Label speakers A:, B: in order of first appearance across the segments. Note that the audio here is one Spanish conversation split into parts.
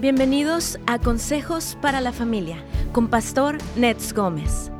A: Bienvenidos a Consejos para la Familia con Pastor Nets Gómez.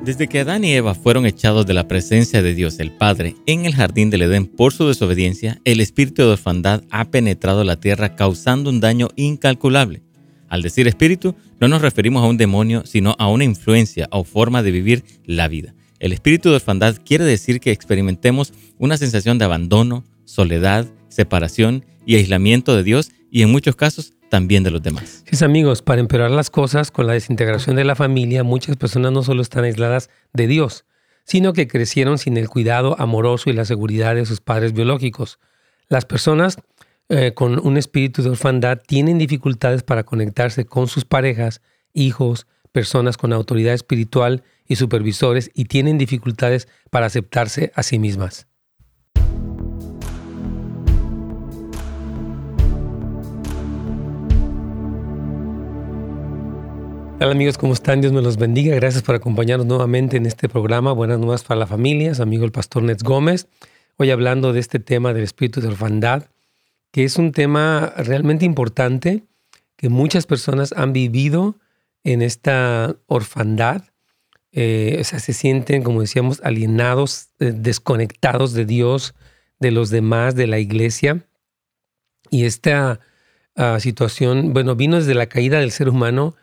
B: Desde que Adán y Eva fueron echados de la presencia de Dios el Padre en el jardín del Edén por su desobediencia, el espíritu de orfandad ha penetrado la tierra causando un daño incalculable. Al decir espíritu, no nos referimos a un demonio, sino a una influencia o forma de vivir la vida. El espíritu de orfandad quiere decir que experimentemos una sensación de abandono, soledad, separación y aislamiento de Dios y en muchos casos también de los demás.
C: Sí, amigos, para empeorar las cosas con la desintegración de la familia, muchas personas no solo están aisladas de Dios, sino que crecieron sin el cuidado amoroso y la seguridad de sus padres biológicos. Las personas eh, con un espíritu de orfandad tienen dificultades para conectarse con sus parejas, hijos, personas con autoridad espiritual y supervisores y tienen dificultades para aceptarse a sí mismas. Hola amigos, ¿cómo están? Dios me los bendiga. Gracias por acompañarnos nuevamente en este programa. Buenas nuevas para la familia. Su amigo el pastor Nets Gómez. Hoy hablando de este tema del espíritu de orfandad, que es un tema realmente importante que muchas personas han vivido en esta orfandad. Eh, o sea, se sienten, como decíamos, alienados, eh, desconectados de Dios, de los demás, de la iglesia. Y esta ah, situación, bueno, vino desde la caída del ser humano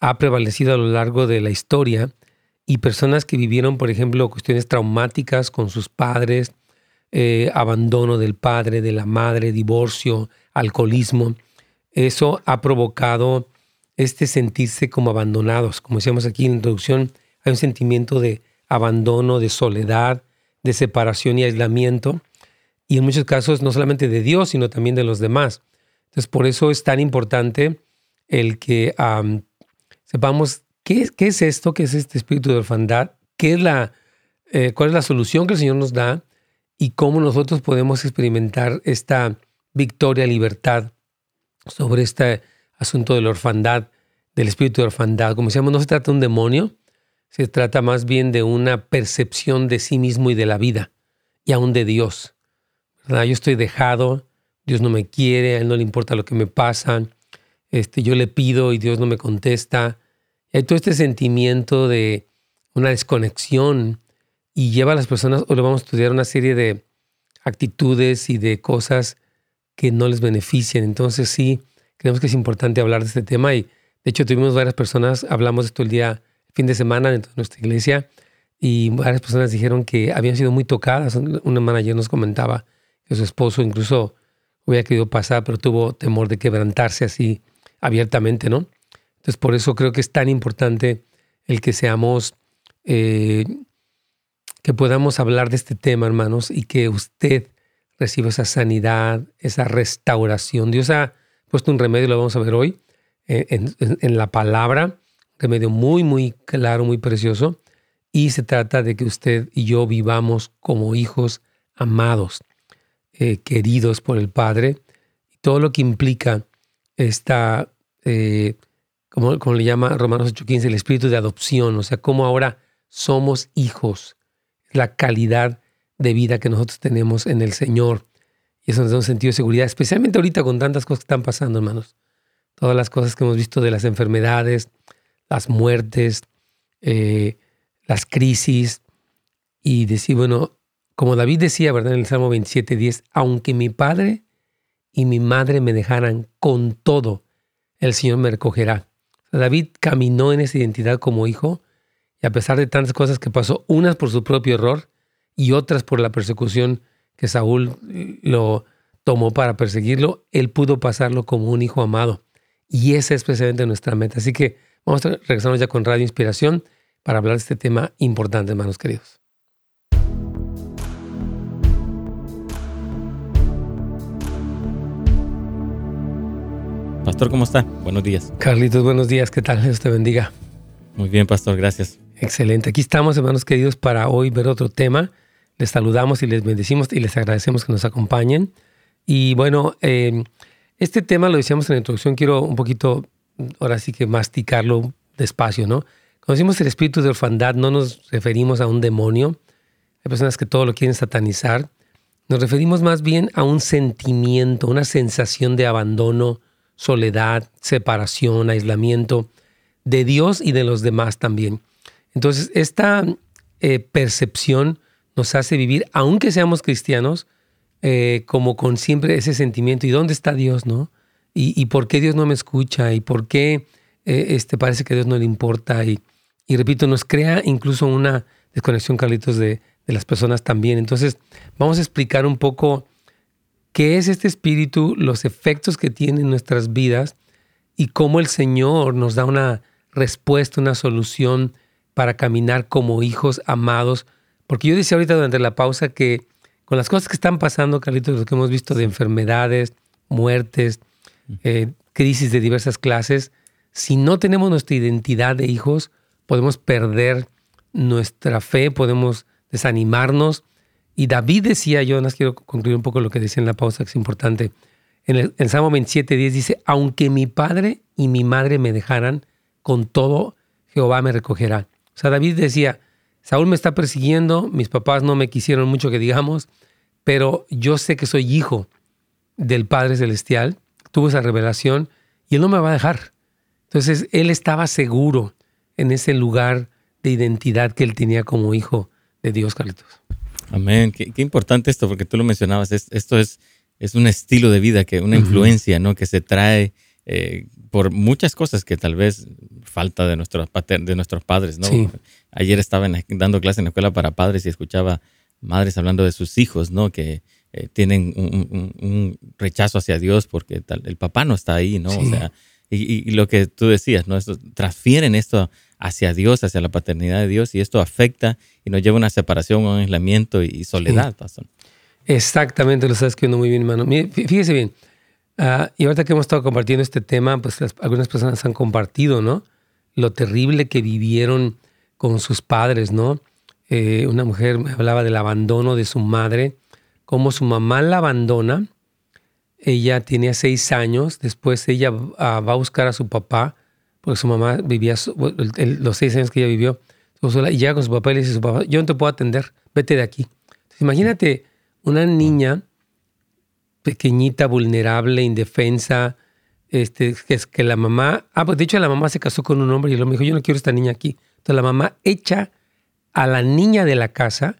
C: ha prevalecido a lo largo de la historia y personas que vivieron, por ejemplo, cuestiones traumáticas con sus padres, eh, abandono del padre, de la madre, divorcio, alcoholismo, eso ha provocado este sentirse como abandonados. Como decíamos aquí en la introducción, hay un sentimiento de abandono, de soledad, de separación y aislamiento, y en muchos casos no solamente de Dios, sino también de los demás. Entonces, por eso es tan importante el que sepamos qué, qué es esto, qué es este espíritu de orfandad, qué es la, eh, cuál es la solución que el Señor nos da y cómo nosotros podemos experimentar esta victoria, libertad sobre este asunto de la orfandad, del espíritu de orfandad. Como decíamos, no se trata de un demonio, se trata más bien de una percepción de sí mismo y de la vida, y aún de Dios. ¿verdad? Yo estoy dejado, Dios no me quiere, a Él no le importa lo que me pasa, este, yo le pido y Dios no me contesta. hay todo este sentimiento de una desconexión y lleva a las personas, o le vamos a estudiar una serie de actitudes y de cosas que no les benefician. Entonces sí, creemos que es importante hablar de este tema y de hecho tuvimos varias personas, hablamos de esto el día, fin de semana de nuestra iglesia y varias personas dijeron que habían sido muy tocadas. Una manager nos comentaba que su esposo incluso hubiera querido pasar, pero tuvo temor de quebrantarse así abiertamente, ¿no? Entonces, por eso creo que es tan importante el que seamos, eh, que podamos hablar de este tema, hermanos, y que usted reciba esa sanidad, esa restauración. Dios ha puesto un remedio, lo vamos a ver hoy, eh, en, la palabra, remedio muy, muy claro, muy precioso, y se trata de que usted y yo vivamos como hijos amados, eh, queridos por el Padre, y todo lo que implica esta, eh, como, como, le llama Romanos 8:15, el espíritu de adopción, o sea, cómo ahora somos hijos, la calidad de vida que nosotros tenemos en el Señor. Y eso nos da un sentido de seguridad, especialmente ahorita con tantas cosas que están pasando, hermanos. Todas las cosas que hemos visto de las enfermedades, las muertes, eh, las crisis. Y decir, bueno, como David decía, ¿verdad? En el Salmo 27:10, aunque mi padre y mi madre me dejaran con todo, el Señor me recogerá. David caminó en esa identidad como hijo y a pesar de tantas cosas que pasó, unas por su propio error y otras por la persecución que Saúl eh, lo tomó para perseguirlo, él pudo pasarlo como un hijo amado. Y esa es precisamente nuestra meta. Así que vamos a regresarnos ya con Radio Inspiración para hablar de este tema importante, hermanos queridos.
B: Pastor, ¿cómo está? Buenos días.
C: Carlitos, buenos días. ¿Qué tal? Dios te bendiga.
B: Muy bien, Pastor, gracias.
C: Excelente. Aquí estamos, hermanos queridos, para hoy ver otro tema. Les saludamos y les bendecimos y les agradecemos que nos acompañen. Y bueno, eh, este tema lo decíamos en la introducción, quiero un poquito, ahora sí que masticarlo despacio, ¿no? Cuando decimos el espíritu de orfandad, no nos referimos a un demonio. Hay personas que todo lo quieren satanizar. Nos referimos más bien a un sentimiento, una sensación de abandono, soledad, separación, aislamiento de Dios y de los demás también. Entonces, esta eh, percepción nos hace vivir, aunque seamos cristianos, eh, como con siempre ese sentimiento, ¿y dónde está Dios, no? ¿Y, por qué Dios no me escucha? ¿Y por qué eh, este, parece que a Dios no le importa? Y, y repito, nos crea incluso una desconexión, Carlitos, de, de las personas también. Entonces, vamos a explicar un poco qué es este espíritu, los efectos que tiene en nuestras vidas y cómo el Señor nos da una respuesta, una solución para caminar como hijos amados. Porque yo decía ahorita durante la pausa que con las cosas que están pasando, Carlitos, lo que hemos visto de enfermedades, muertes, eh, crisis de diversas clases, si no tenemos nuestra identidad de hijos, podemos perder nuestra fe, podemos desanimarnos. Y David decía, yo más quiero concluir un poco lo que decía en la pausa, que es importante. En el Salmo 27, 10 dice, aunque mi padre y mi madre me dejaran, con todo Jehová me recogerá. O sea, David decía, Saúl me está persiguiendo, mis papás no me quisieron mucho que digamos, pero yo sé que soy hijo del Padre Celestial, tuvo esa revelación y Él no me va a dejar. Entonces, Él estaba seguro en ese lugar de identidad que Él tenía como hijo de Dios, Carlitos.
B: Amén. Qué, importante esto, porque tú lo mencionabas, esto es, es un estilo de vida, que una influencia ¿no? que se trae eh, por muchas cosas que tal vez falta de nuestros, de nuestros padres, ¿no? Ayer estaba dando clase en la escuela para padres y escuchaba madres hablando de sus hijos, ¿no? Que eh, tienen un, rechazo hacia Dios porque tal, el papá no está ahí, ¿no? O sea, y, lo que tú decías, ¿no? Esto, transfieren esto hacia Dios, hacia la paternidad de Dios y esto afecta y nos lleva a una separación, un aislamiento y, soledad, pastor.
C: Exactamente, lo sabes que muy bien, hermano. Fíjese bien, Ah, y ahorita que hemos estado compartiendo este tema, pues algunas personas han compartido, ¿no? Lo terrible que vivieron con sus padres, ¿no? Eh, una mujer hablaba del abandono de su madre, cómo su mamá la abandona. Ella tenía seis años, después ella va a buscar a su papá, porque su mamá vivía los seis años que ella vivió, y llega con su papá y le dice su papá, yo no te puedo atender, vete de aquí. imagínate una niña pequeñita, vulnerable, indefensa, este, que es que la mamá, ah, pues de hecho la mamá se casó con un hombre y el hombre dijo, yo no quiero esta niña aquí. Entonces la mamá echa a la niña de la casa,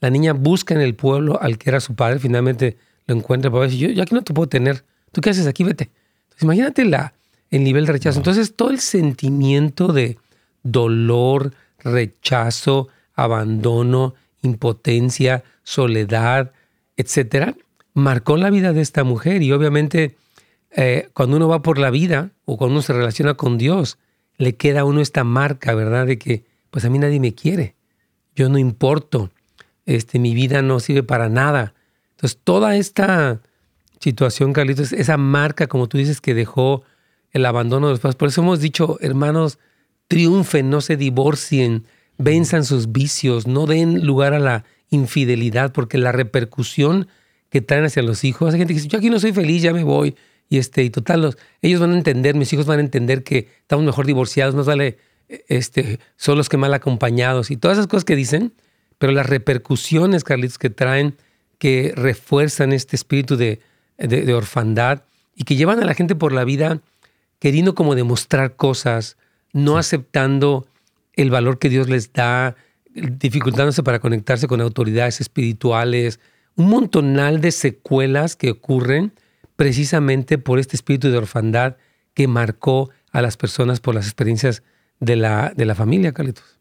C: la niña busca en el pueblo al que era su padre, finalmente lo encuentra, papá dice, yo, yo aquí no te puedo tener, ¿tú qué haces aquí? Vete. Entonces imagínate la, el nivel de rechazo. Entonces todo el sentimiento de dolor, rechazo, abandono, impotencia, soledad, etcétera, marcó la vida de esta mujer y obviamente eh, cuando uno va por la vida o cuando uno se relaciona con Dios, le queda a uno esta marca, ¿verdad? De que pues a mí nadie me quiere, yo no importo, este, mi vida no sirve para nada. Entonces toda esta situación, Carlitos, esa marca, como tú dices, que dejó el abandono de los padres. Por eso hemos dicho, hermanos, triunfen, no se divorcien, venzan sus vicios, no den lugar a la infidelidad, porque la repercusión que traen hacia los hijos. Hay gente que dice, yo aquí no soy feliz, ya me voy. Y, este, y total, los, ellos van a entender, mis hijos van a entender que estamos mejor divorciados, nos vale este, solos que mal acompañados y todas esas cosas que dicen, pero las repercusiones, Carlitos, que traen, que refuerzan este espíritu de, de, orfandad y que llevan a la gente por la vida queriendo como demostrar cosas, no aceptando el valor que Dios les da, dificultándose para conectarse con autoridades espirituales, un montonal de secuelas que ocurren precisamente por este espíritu de orfandad que marcó a las personas por las experiencias de la, de la familia, Carlitos.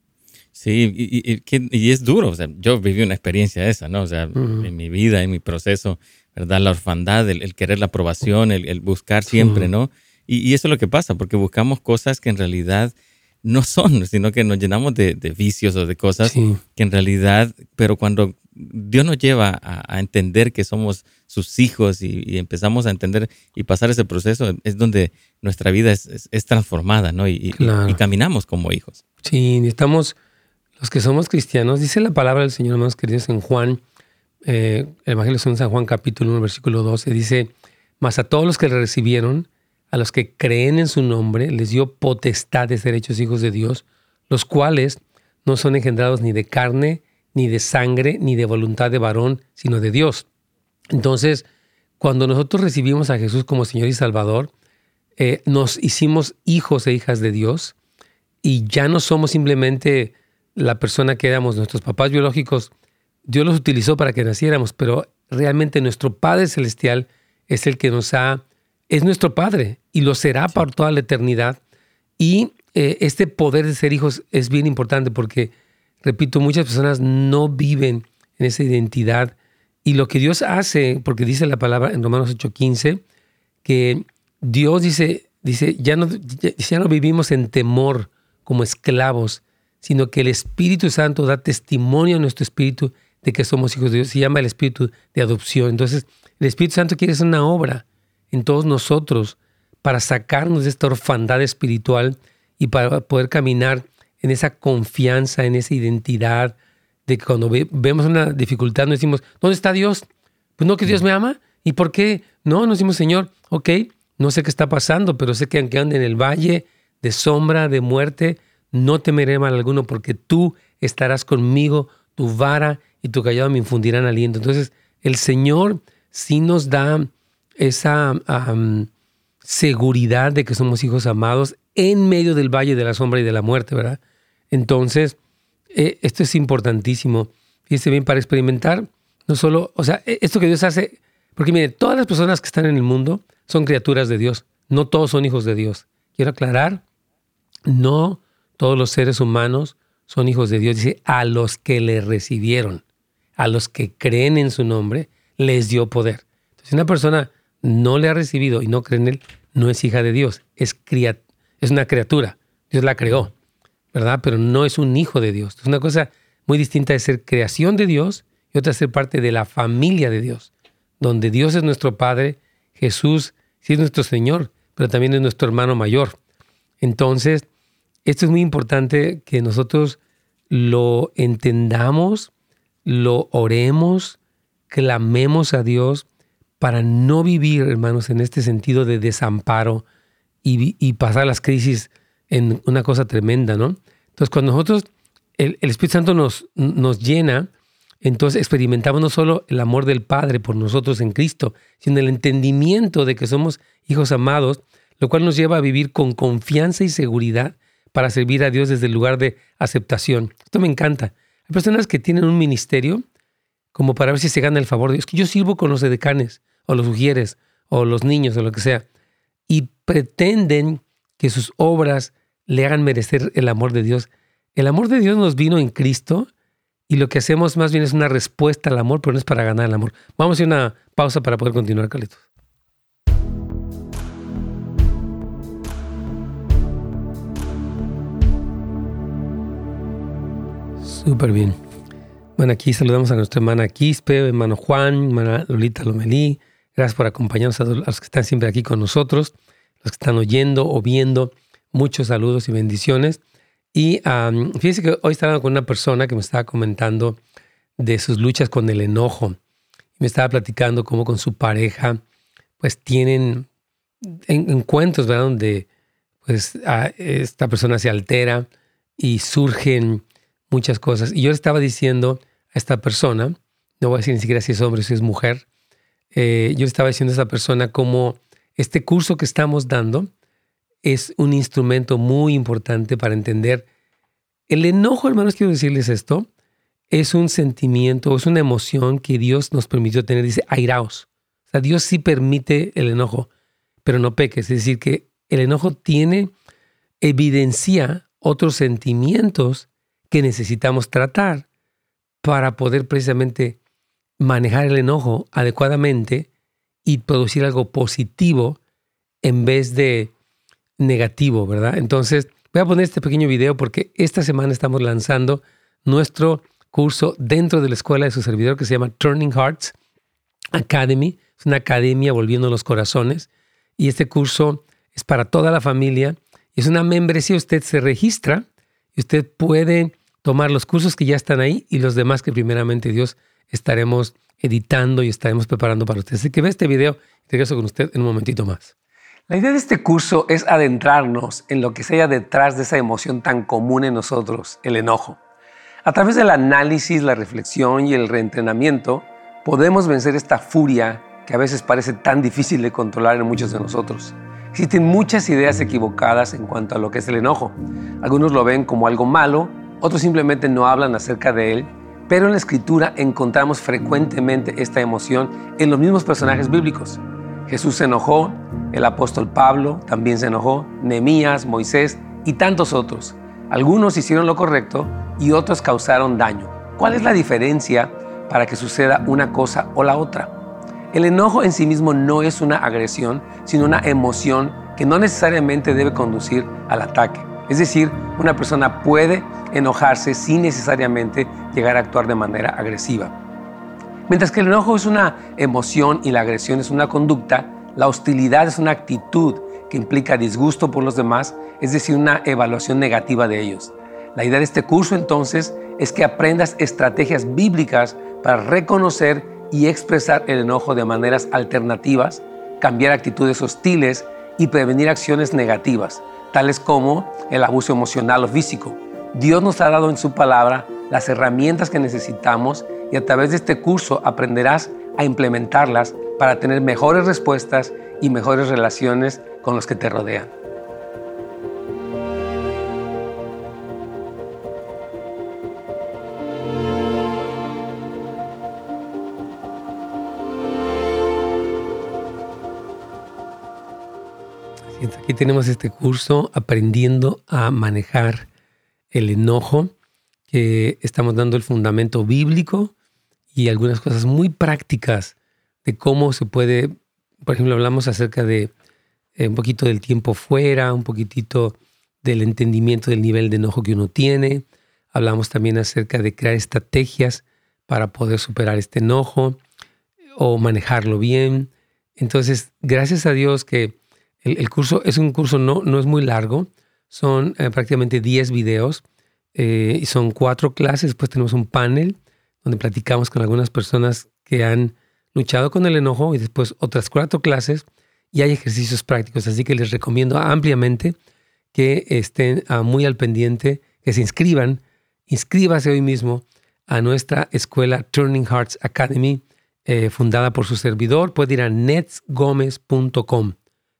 B: Sí, y, y, es duro. O sea, yo viví una experiencia esa, ¿no? O sea, en mi vida, en mi proceso, ¿verdad? La orfandad, el, querer la aprobación, el, buscar siempre, ¿no? Y, eso es lo que pasa, porque buscamos cosas que en realidad no son, sino que nos llenamos de, vicios o de cosas que en realidad, pero cuando Dios nos lleva a, entender que somos sus hijos y, empezamos a entender y pasar ese proceso, es donde nuestra vida es, transformada, ¿no? Y, caminamos como hijos.
C: Sí, estamos, los que somos cristianos, dice la palabra del Señor, hermanos queridos, en Juan, eh, el Evangelio de San Juan capítulo 1, versículo 12, dice, mas a todos los que le recibieron, a los que creen en su nombre, les dio potestad de ser hechos hijos de Dios, los cuales no son engendrados ni de carne, ni de sangre, ni de voluntad de varón, sino de Dios. Entonces, cuando nosotros recibimos a Jesús como Señor y Salvador, eh, nos hicimos hijos e hijas de Dios y ya no somos simplemente la persona que éramos nuestros papás biológicos. Dios los utilizó para que naciéramos, pero realmente nuestro Padre Celestial es el que nos ha, es nuestro Padre y lo será por toda la eternidad. Y eh, este poder de ser hijos es bien importante porque, repito, muchas personas no viven en esa identidad. Y lo que Dios hace, porque dice la palabra en Romanos 8:15, que Dios dice, dice ya, no, ya no vivimos en temor como esclavos, sino que el Espíritu Santo da testimonio a nuestro espíritu de que somos hijos de Dios. Se llama el Espíritu de adopción. Entonces, el Espíritu Santo quiere hacer una obra en todos nosotros para sacarnos de esta orfandad espiritual y para poder caminar en esa confianza, en esa identidad, de que cuando vemos una dificultad nos decimos, ¿dónde está Dios? Pues no que Dios me ama. ¿Y por qué? No, nos decimos, Señor, ok, no sé qué está pasando, pero sé que aunque ande en el valle de sombra, de muerte, no temeré mal alguno porque tú estarás conmigo, tu vara y tu callado me infundirán aliento. Entonces, el Señor sí nos da esa seguridad de que somos hijos amados en medio del valle de la sombra y de la muerte, ¿verdad? Entonces, eh, esto es importantísimo. Fíjense bien, para experimentar, no solo, o sea, e, esto que Dios hace, porque mire, todas las personas que están en el mundo son criaturas de Dios, no todos son hijos de Dios. Quiero aclarar, no todos los seres humanos son hijos de Dios. Dice, a los que le recibieron, a los que creen en su nombre, les dio poder. Entonces, una persona no le ha recibido y no cree en él, no es hija de Dios, es, es una criatura. Dios la creó, ¿verdad? Pero no es un hijo de Dios. Es una cosa muy distinta de ser creación de Dios y otra ser parte de la familia de Dios, donde Dios es nuestro Padre, Jesús sí es nuestro Señor, pero también es nuestro hermano mayor. Entonces, esto es muy importante que nosotros lo entendamos, lo oremos, clamemos a Dios para no vivir, hermanos, en este sentido de desamparo y, pasar las crisis en una cosa tremenda, ¿no? Entonces, cuando nosotros, el, Espíritu Santo nos, nos llena, entonces experimentamos no solo el amor del Padre por nosotros en Cristo, sino el entendimiento de que somos hijos amados, lo cual nos lleva a vivir con confianza y seguridad para servir a Dios desde el lugar de aceptación. Esto me encanta. Hay personas que tienen un ministerio como para ver si se gana el favor de Dios. Que yo sirvo con los edecanes, o los ujieres, o los niños, o lo que sea. Y pretenden que sus obras le hagan merecer el amor de Dios. El amor de Dios nos vino en Cristo y lo que hacemos más bien es una respuesta al amor, pero no es para ganar el amor. Vamos a una pausa para poder continuar, Carlitos. Súper bien. Bueno, aquí saludamos a nuestra hermana Quispe, hermano Juan, hermana Lolita Lomelí. Gracias por acompañarnos a los que están siempre aquí con nosotros, los que están oyendo o viendo. Muchos saludos y bendiciones. Y fíjense que hoy estaba con una persona que me estaba comentando de sus luchas con el enojo. Me estaba platicando cómo con su pareja, pues tienen encuentros, ¿verdad? Donde pues esta persona se altera y surgen muchas cosas. Y yo le estaba diciendo esta persona, no voy a decir ni siquiera si es hombre o si es mujer, eh, yo estaba diciendo a esta persona cómo este curso que estamos dando es un instrumento muy importante para entender el enojo, hermanos, quiero decirles esto, es un sentimiento, es una emoción que Dios nos permitió tener, dice, airaos. O sea, Dios sí permite el enojo, pero no peques. Es decir, que el enojo tiene, evidencia otros sentimientos que necesitamos tratar para poder precisamente manejar el enojo adecuadamente y producir algo positivo en vez de negativo, ¿verdad? Entonces, voy a poner este pequeño video porque esta semana estamos lanzando nuestro curso dentro de la escuela de su servidor que se llama Turning Hearts Academy. Es una academia volviendo los corazones y este curso es para toda la familia. Es una membresía, usted se registra y usted puede tomar los cursos que ya están ahí y los demás que primeramente Dios estaremos editando y estaremos preparando para usted. Así que ve este video y regreso con usted en un momentito más. La idea de este curso es adentrarnos en lo que sea detrás de esa emoción tan común en nosotros, el enojo. A través del análisis, la reflexión y el reentrenamiento, podemos vencer esta furia que a veces parece tan difícil de controlar en muchos de nosotros. Existen muchas ideas equivocadas en cuanto a lo que es el enojo. Algunos lo ven como algo malo, otros simplemente no hablan acerca de él, pero en la escritura encontramos frecuentemente esta emoción en los mismos personajes bíblicos. Jesús se enojó, el apóstol Pablo también se enojó, Nehemías, Moisés y tantos otros. Algunos hicieron lo correcto y otros causaron daño. ¿Cuál es la diferencia para que suceda una cosa o la otra? El enojo en sí mismo no es una agresión, sino una emoción que no necesariamente debe conducir al ataque. Es decir, una persona puede enojarse sin necesariamente llegar a actuar de manera agresiva. Mientras que el enojo es una emoción y la agresión es una conducta, la hostilidad es una actitud que implica disgusto por los demás, es decir, una evaluación negativa de ellos. La idea de este curso entonces es que aprendas estrategias bíblicas para reconocer y expresar el enojo de maneras alternativas, cambiar actitudes hostiles y prevenir acciones negativas, tales como el abuso emocional o físico. Dios nos ha dado en su palabra las herramientas que necesitamos y a través de este curso aprenderás a implementarlas para tener mejores respuestas y mejores relaciones con los que te rodean. Aquí tenemos este curso aprendiendo a manejar el enojo, que estamos dando el fundamento bíblico y algunas cosas muy prácticas de cómo se puede, por ejemplo, hablamos acerca de eh, un poquito del tiempo fuera, un poquitito del entendimiento del nivel de enojo que uno tiene. Hablamos también acerca de crear estrategias para poder superar este enojo o manejarlo bien. Entonces, gracias a Dios que el, curso es un curso no, no es muy largo, son eh, prácticamente 10 videos eh, y son cuatro clases. Después tenemos un panel donde platicamos con algunas personas que han luchado con el enojo y después otras cuatro clases y hay ejercicios prácticos. Así que les recomiendo ampliamente que estén ah, muy al pendiente, que se inscriban. Inscríbase hoy mismo a nuestra escuela Turning Hearts Academy, eh, fundada por su servidor. Puede ir a netsgomez.com.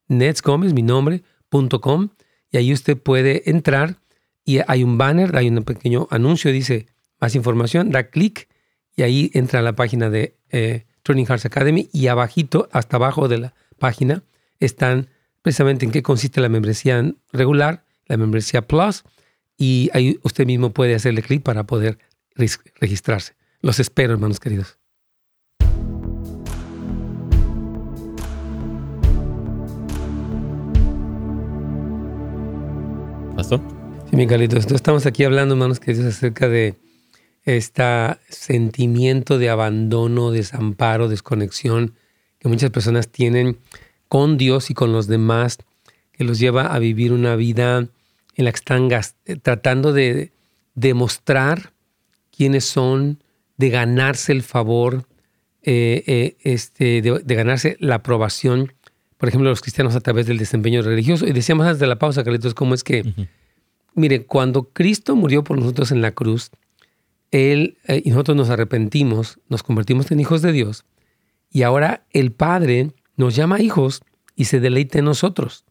C: Netsgomez, mi nombre, .com, y ahí usted puede entrar y hay un banner, hay un pequeño anuncio, dice más información, da clic y ahí entra a la página de eh, Turning Hearts Academy y abajito, hasta abajo de la página, están precisamente en qué consiste la membresía regular, la membresía Plus, y ahí usted mismo puede hacerle clic para poder registrarse. Los espero, hermanos queridos.
B: ¿Pastor?
C: Sí, mi Carlitos. Entonces estamos aquí hablando, hermanos queridos, acerca de este sentimiento de abandono, desamparo, desconexión que muchas personas tienen con Dios y con los demás, que los lleva a vivir una vida en la que están tratando de demostrar quiénes son, de ganarse el favor, eh, eh, este, de, ganarse la aprobación, por ejemplo, los cristianos a través del desempeño religioso. Y decíamos antes de la pausa, Carlitos, cómo es que, mire, cuando Cristo murió por nosotros en la cruz, él eh, y nosotros nos arrepentimos, nos convertimos en hijos de Dios y ahora el Padre nos llama hijos y se deleita en nosotros.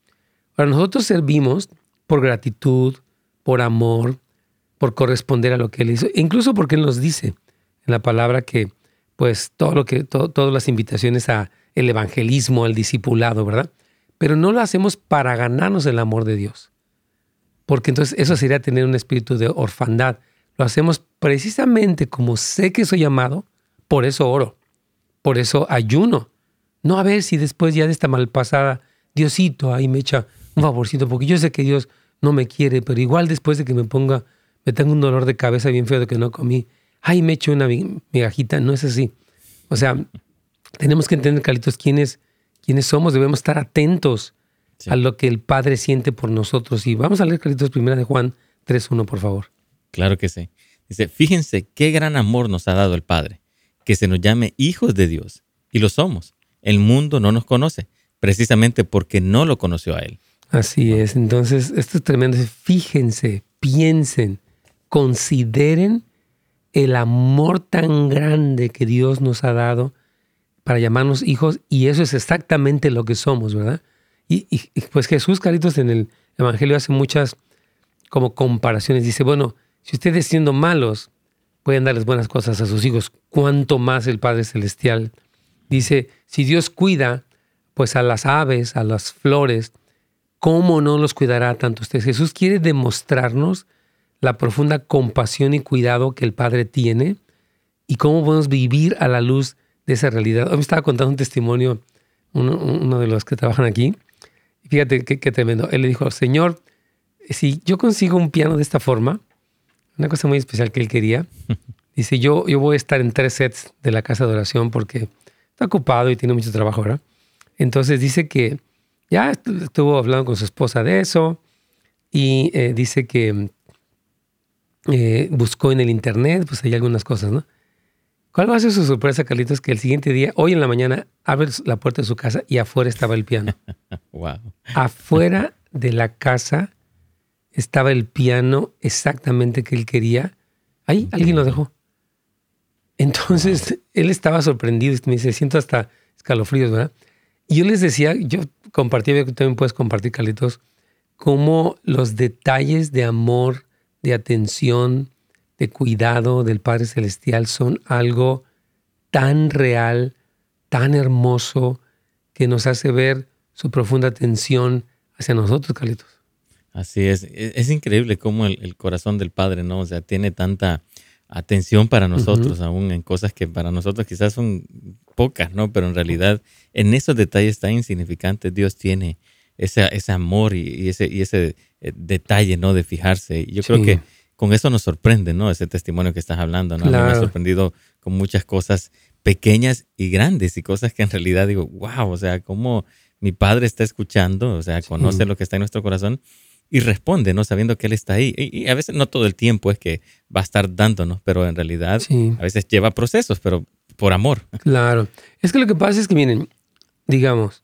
C: Ahora nosotros servimos por gratitud, por amor, por corresponder a lo que Él hizo, incluso porque Él nos dice en la palabra que pues todo lo que todas las invitaciones a el evangelismo, al discipulado, ¿verdad? Pero no lo hacemos para ganarnos el amor de Dios. Porque entonces eso sería tener un espíritu de orfandad. Lo hacemos precisamente como sé que soy amado, por eso oro, por eso ayuno. No a ver si después ya de esta malpasada, Diosito ahí me echa un favorcito, porque yo sé que Dios no me quiere, pero igual después de que me ponga, me tengo un dolor de cabeza bien feo de que no comí, ay, me echo una migajita, no es así. O sea, tenemos que entender, Carlitos, quiénes, quiénes somos, debemos estar atentos a lo que el Padre siente por nosotros. Y vamos a leer, Carlitos, primera de Juan 3.1, por favor.
B: Claro que sí. Dice, fíjense qué gran amor nos ha dado el Padre, que se nos llame hijos de Dios. Y lo somos. El mundo no nos conoce, precisamente porque no lo conoció a Él.
C: Así es. Entonces, esto es tremendo. Fíjense, piensen, consideren el amor tan grande que Dios nos ha dado para llamarnos hijos y eso es exactamente lo que somos, ¿verdad? Y, pues Jesús, Caritos, en el Evangelio hace muchas como comparaciones. Dice, bueno, si ustedes siendo malos pueden darles buenas cosas a sus hijos, ¿cuánto más el Padre Celestial? Dice, si Dios cuida pues a las aves, a las flores, ¿cómo no los cuidará tanto ustedes? Jesús quiere demostrarnos la profunda compasión y cuidado que el Padre tiene y cómo podemos vivir a la luz de esa realidad. Hoy me estaba contando un testimonio, uno, de los que trabajan aquí. Fíjate qué, tremendo. Él le dijo, Señor, si yo consigo un piano de esta forma, una cosa muy especial que él quería, dice, yo, yo voy a estar en tres sets de la casa de oración porque está ocupado y tiene mucho trabajo, ¿verdad? Entonces dice que ya estuvo hablando con su esposa de eso y eh, dice que eh, buscó en el internet, pues hay algunas cosas, ¿no? ¿Cuál va a ser su sorpresa, Carlitos? Que el siguiente día, hoy en la mañana, abre la puerta de su casa y afuera estaba el piano.
B: wow.
C: Afuera de la casa estaba el piano exactamente que él quería. Ahí alguien lo dejó. Entonces él estaba sorprendido. Me dice, siento hasta escalofríos, ¿verdad? Y yo les decía, yo compartí, que también puedes compartir, Carlitos, cómo los detalles de amor, de atención, de cuidado del Padre Celestial son algo tan real, tan hermoso, que nos hace ver su profunda atención hacia nosotros, Carlitos.
B: Así es, e-, es, increíble cómo el, corazón del Padre, ¿no? O sea, tiene tanta atención para nosotros, aún en cosas que para nosotros quizás son pocas, ¿no? Pero en realidad, en esos detalles tan insignificantes, Dios tiene ese, ese amor y, ese, y ese eh, detalle, ¿no? De fijarse. Yo creo que con eso nos sorprende, ¿no? Ese testimonio que estás hablando, ¿no? A mí me ha sorprendido con muchas cosas pequeñas y grandes y cosas que en realidad digo, wow, o sea, cómo mi padre está escuchando, o sea, conoce lo que está en nuestro corazón y responde, ¿no? Sabiendo que Él está ahí. Y, a veces no todo el tiempo es que va a estar dándonos, pero en realidad a veces lleva procesos, pero por amor.
C: Claro. Es que lo que pasa es que, miren, digamos,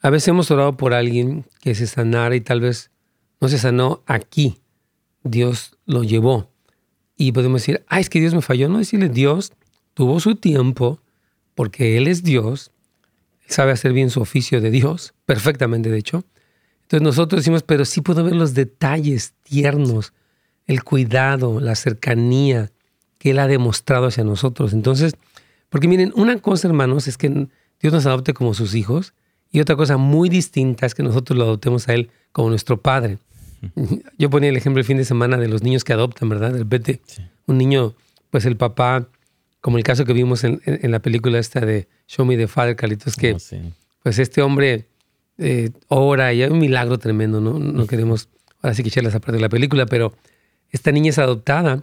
C: a veces hemos orado por alguien que se sanara y tal vez no se sanó aquí. Dios lo llevó. Y podemos decir, ah, es que Dios me falló. No decirle, Dios tuvo su tiempo porque Él es Dios. sabe hacer bien su oficio de Dios, perfectamente de hecho entonces nosotros decimos, pero sí puedo ver los detalles tiernos, el cuidado, la cercanía que Él ha demostrado hacia nosotros. Entonces, porque miren, una cosa, hermanos, es que Dios nos adopte como sus hijos y otra cosa muy distinta es que nosotros lo adoptemos a Él como nuestro Padre. Yo ponía el ejemplo el fin de semana de los niños que adoptan, ¿verdad? De repente, un niño, pues el papá, como el caso que vimos en, la película esta de Show Me the Father, Carlitos, que oh, pues este hombre eh, ora y hay un milagro tremendo, ¿no? No queremos ahora sí que echarles aparte de la película, pero esta niña es adoptada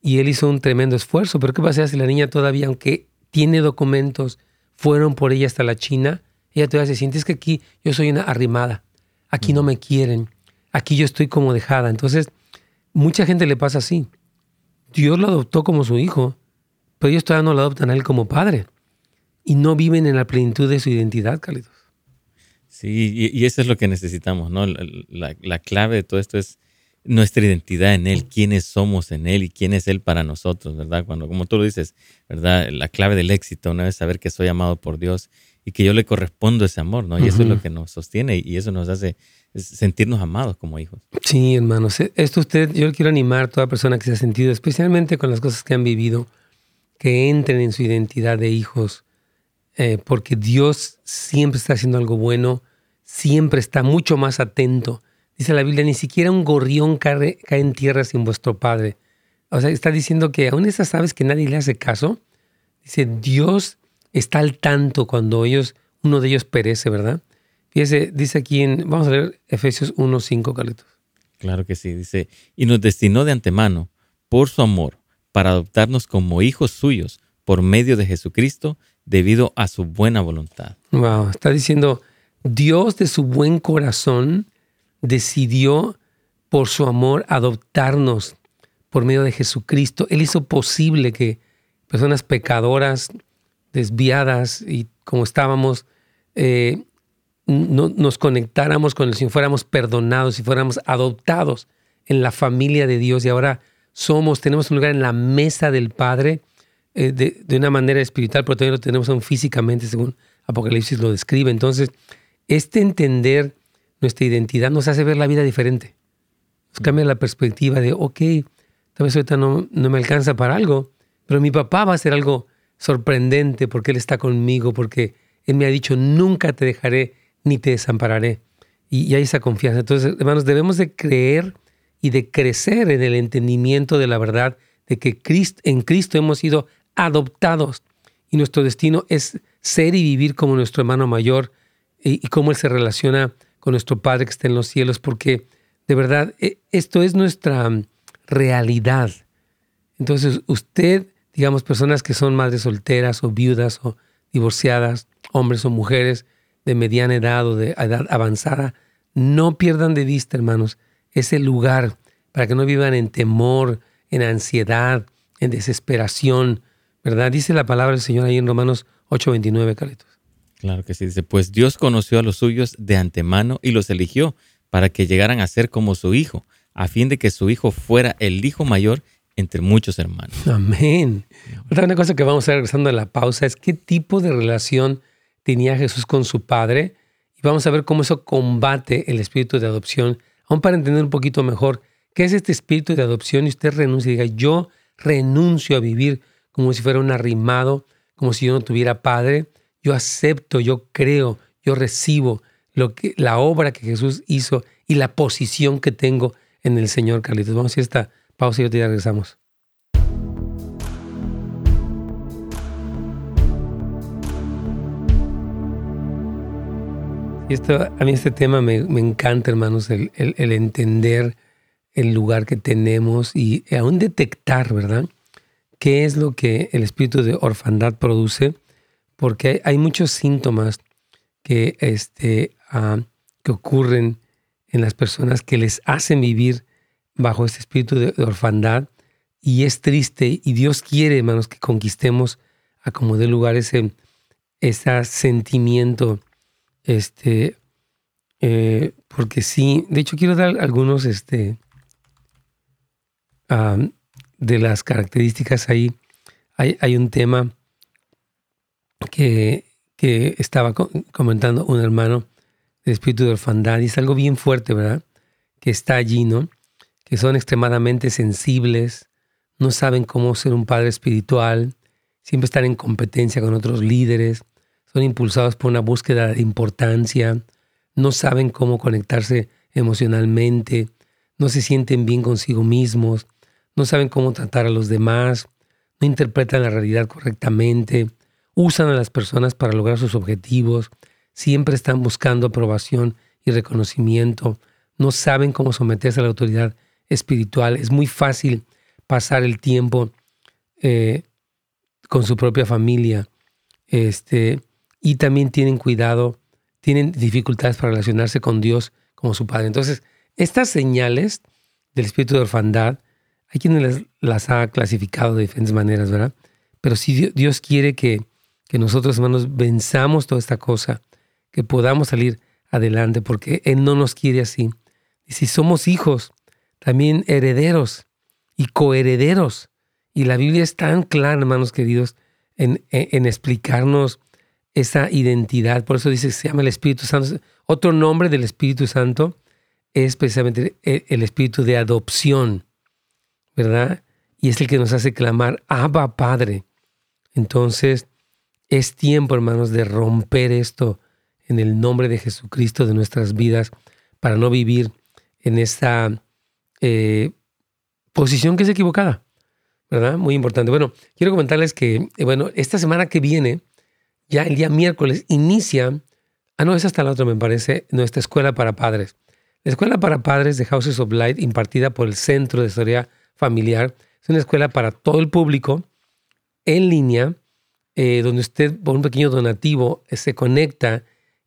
C: y él hizo un tremendo esfuerzo. Pero ¿qué pasa si la niña todavía, aunque tiene documentos, fueron por ella hasta la China? Ella todavía se siente, es que aquí yo soy una arrimada, aquí no me quieren, aquí yo estoy como dejada. Entonces, mucha gente le pasa así. Dios lo adoptó como su hijo, pero ellos todavía no lo adoptan a él como padre y no viven en la plenitud de su identidad, Carlitos.
B: Sí, y, eso es lo que necesitamos, ¿no? La, clave de todo esto es nuestra identidad en Él, quiénes somos en Él y quién es Él para nosotros, ¿verdad? Cuando, como tú lo dices, ¿verdad? La clave del éxito, una vez saber que soy amado por Dios y que yo le correspondo ese amor, ¿no? Y eso es lo que nos sostiene y eso nos hace sentirnos amados como hijos.
C: Sí, hermanos. Esto usted, yo le quiero animar a toda persona que se ha sentido, especialmente con las cosas que han vivido, que entren en su identidad de hijos eh, porque Dios siempre está haciendo algo bueno, siempre está mucho más atento. Dice la Biblia, ni siquiera un gorrión cae, en tierra sin vuestro Padre. O sea, está diciendo que aún esas aves que nadie le hace caso, dice, Dios está al tanto cuando ellos, uno de ellos perece, ¿verdad? Fíjese, dice aquí en, vamos a leer Efesios 1.5, Carlitos.
B: Claro que sí, dice, y nos destinó de antemano, por su amor, para adoptarnos como hijos suyos, por medio de Jesucristo, debido a su buena voluntad.
C: Wow, está diciendo, Dios de su buen corazón decidió por su amor adoptarnos por medio de Jesucristo. Él hizo posible que personas pecadoras, desviadas y como estábamos, eh, no, nos conectáramos con Él, si fuéramos perdonados, si fuéramos adoptados en la familia de Dios y ahora somos, tenemos un lugar en la mesa del Padre eh, de, una manera espiritual, pero también lo tenemos aún físicamente, según Apocalipsis lo describe. Entonces, este entender nuestra identidad nos hace ver la vida diferente. Nos cambia la perspectiva de, ok, tal vez ahorita no, no me alcanza para algo, pero mi papá va a hacer algo sorprendente porque Él está conmigo, porque Él me ha dicho, nunca te dejaré ni te desampararé. Y, y hay esa confianza. Entonces, hermanos, debemos de creer y de crecer en el entendimiento de la verdad de que en Cristo hemos sido adoptados y nuestro destino es ser y vivir como nuestro hermano mayor y, cómo Él se relaciona con nuestro Padre que está en los cielos, porque de verdad e, esto es nuestra realidad. Entonces usted, digamos, personas que son madres solteras o viudas o divorciadas, hombres o mujeres de mediana edad o de edad avanzada, no pierdan de vista, hermanos, ese lugar para que no vivan en temor, en ansiedad, en desesperación, ¿verdad? Dice la palabra del Señor ahí en Romanos 8:29, Carlitos.
B: Claro que sí, dice, pues Dios conoció a los suyos de antemano y los eligió para que llegaran a ser como su hijo, a fin de que su hijo fuera el hijo mayor entre muchos hermanos.
C: Amén. Otra una cosa que vamos a ver regresando a la pausa es qué tipo de relación tenía Jesús con su padre y vamos a ver cómo eso combate el espíritu de adopción aún para entender un poquito mejor qué es este espíritu de adopción y usted renuncia y diga, yo renuncio a vivir como si fuera un arrimado, como si yo no tuviera padre, yo acepto, yo creo, yo recibo lo que, la obra que Jesús hizo y la posición que tengo en el Señor, Carlitos. Vamos a esta pausa y ya regresamos. Y esto, a mí este tema me, encanta, hermanos, el, entender el lugar que tenemos y aún detectar, ¿verdad? ¿Qué es lo que el espíritu de orfandad produce? Porque hay, muchos síntomas que, este, ah, que ocurren en las personas que les hacen vivir bajo este espíritu de, orfandad y es triste y Dios quiere, hermanos, que conquistemos a como de lugar ese sentimiento este, eh, porque sí, de hecho quiero dar algunos este, de las características ahí. Hay, hay un tema que, que estaba comentando un hermano del espíritu de orfandad y es algo bien fuerte, ¿verdad? Que está allí, ¿no? Que son extremadamente sensibles, no saben cómo ser un padre espiritual, siempre están en competencia con otros líderes, son impulsados por una búsqueda de importancia, no saben cómo conectarse emocionalmente, no se sienten bien consigo mismos, no saben cómo tratar a los demás, no interpretan la realidad correctamente, usan a las personas para lograr sus objetivos, siempre están buscando aprobación y reconocimiento, no saben cómo someterse a la autoridad espiritual. Es muy fácil pasar el tiempo eh, con su propia familia. Este, y también tienen cuidado, tienen dificultades para relacionarse con Dios como su Padre. Entonces, estas señales del espíritu de orfandad, hay quienes las, ha clasificado de diferentes maneras, ¿verdad? Pero si Dios quiere que, que nosotros, hermanos, venzamos toda esta cosa, que podamos salir adelante, porque Él no nos quiere así. Y si somos hijos, también herederos y coherederos. Y la Biblia es tan clara, hermanos queridos, en, en explicarnos esa identidad. Por eso dice que se llama el Espíritu Santo. Otro nombre del Espíritu Santo es precisamente el espíritu de adopción, ¿verdad? Y es el que nos hace clamar, Abba Padre. Entonces, es tiempo, hermanos, de romper esto en el nombre de Jesucristo de nuestras vidas para no vivir en esta eh, posición que es equivocada, ¿verdad? Muy importante. Bueno, quiero comentarles que, eh, bueno, esta semana que viene, ya el día miércoles inicia, ah no, es hasta la otra me parece, nuestra escuela para padres. La escuela para padres de Houses of Light impartida por el Centro de Historia Familiar es una escuela para todo el público en línea, eh, donde usted por un pequeño donativo eh, se conecta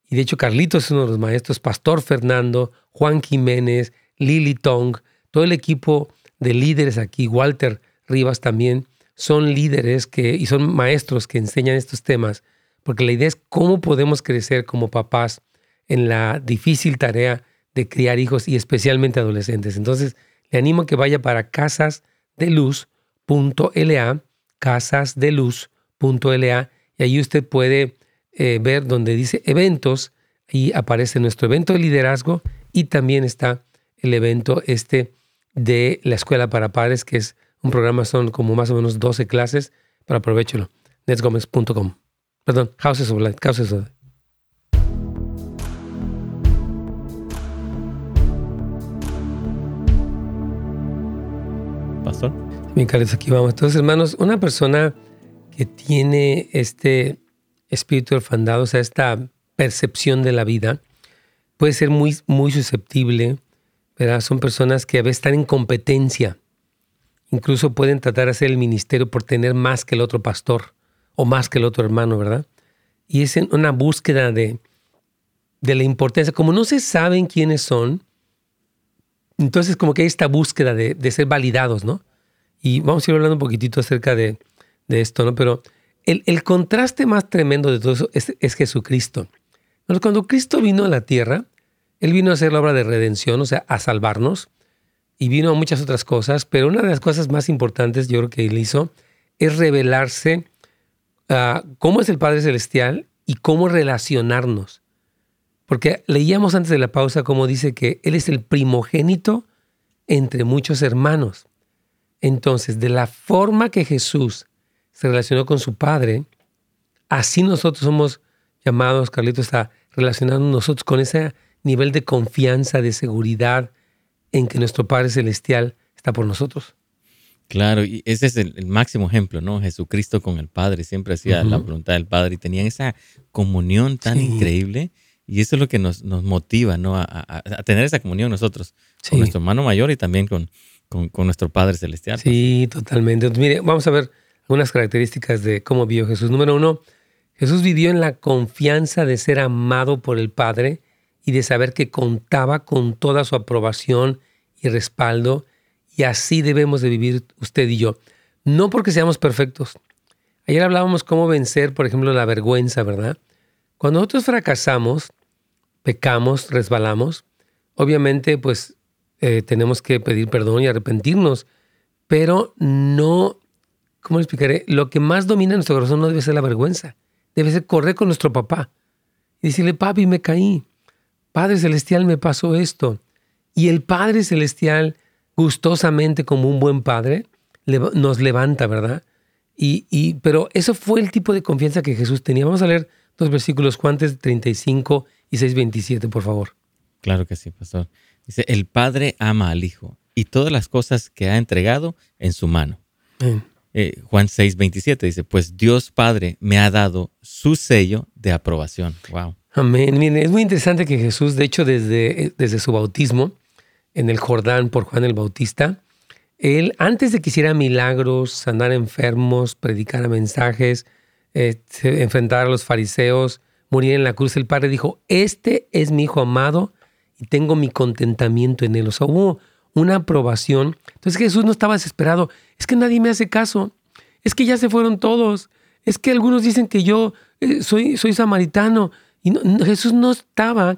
C: y de hecho Carlitos es uno de los maestros, Pastor Fernando, Juan Jiménez, Lily Tong, todo el equipo de líderes aquí, Walter Rivas también, son líderes que, y son maestros que enseñan estos temas porque la idea es cómo podemos crecer como papás en la difícil tarea de criar hijos y especialmente adolescentes. Entonces, le animo a que vaya para casas casasdeluz.la, casasdeluz.la, y ahí usted puede eh, ver donde dice eventos, y aparece nuestro evento de liderazgo y también está el evento este de la Escuela para Padres, que es un programa, son como más o menos 12 clases, para aprovechalo. netsgomez.com. Perdón, Houses of Light, Houses of Light.
B: Pastor.
C: Bien, Carlos, aquí vamos. Entonces, hermanos, una persona que tiene este espíritu orfandado, o sea, esta percepción de la vida, puede ser muy, muy susceptible, ¿verdad? Son personas que a veces están en competencia. Incluso pueden tratar de hacer el ministerio por tener más que el otro pastor o más que el otro hermano, ¿verdad? Y es una búsqueda de, de la importancia. Como no se saben quiénes son, entonces como que hay esta búsqueda de, de ser validados, ¿no? Y vamos a ir hablando un poquitito acerca de, de esto, ¿no? Pero el, el, contraste más tremendo de todo eso es, es Jesucristo. Cuando Cristo vino a la tierra, Él vino a hacer la obra de redención, o sea, a salvarnos, y vino a muchas otras cosas, pero una de las cosas más importantes, yo creo que Él hizo, es revelarse uh, cómo es el Padre Celestial y cómo relacionarnos. Porque leíamos antes de la pausa cómo dice que Él es el primogénito entre muchos hermanos. Entonces, de la forma que Jesús se relacionó con su Padre, así nosotros somos llamados, Carlitos, a relacionarnos nosotros con ese nivel de confianza, de seguridad en que nuestro Padre Celestial está por nosotros.
B: Claro, y ese es el, máximo ejemplo, ¿no? Jesucristo con el Padre siempre hacía la voluntad del Padre y tenían esa comunión tan increíble. Y eso es lo que nos, nos motiva, ¿no? A, tener esa comunión nosotros con nuestro hermano mayor y también con, con, nuestro Padre Celestial.
C: Sí, totalmente. Entonces, mire, vamos a ver algunas características de cómo vio Jesús. Número uno, Jesús vivió en la confianza de ser amado por el Padre y de saber que contaba con toda su aprobación y respaldo, y así debemos de vivir usted y yo. No porque seamos perfectos. Ayer hablábamos cómo vencer, por ejemplo, la vergüenza, ¿verdad? Cuando nosotros fracasamos, pecamos, resbalamos, obviamente pues eh, tenemos que pedir perdón y arrepentirnos, pero no, ¿cómo le explicaré? Lo que más domina nuestro corazón no debe ser la vergüenza debe ser correr con nuestro papá y decirle, papi, me caí. Padre Celestial, me pasó esto. Y el Padre Celestial, gustosamente como un buen padre, nos levanta, ¿verdad? Y, y, pero eso fue el tipo de confianza que Jesús tenía. Vamos a leer dos versículos, Juan 35 y 6.27, por favor.
B: Claro que sí, pastor. Dice, el Padre ama al Hijo y todas las cosas que ha entregado en su mano. Eh, Juan 6, 27 dice, pues Dios Padre me ha dado su sello de aprobación. Wow.
C: Amén. Miren, es muy interesante que Jesús, de hecho, desde, desde su bautismo en el Jordán por Juan el Bautista, él, antes de que hiciera milagros, sanar enfermos, predicar mensajes, eh, enfrentar a los fariseos, morir en la cruz, el Padre dijo, este es mi Hijo amado y tengo mi contentamiento en él. O sea, hubo una aprobación. Entonces Jesús no estaba desesperado. Es que nadie me hace caso. Es que ya se fueron todos. Es que algunos dicen que yo eh, soy, soy samaritano. Y Jesús no estaba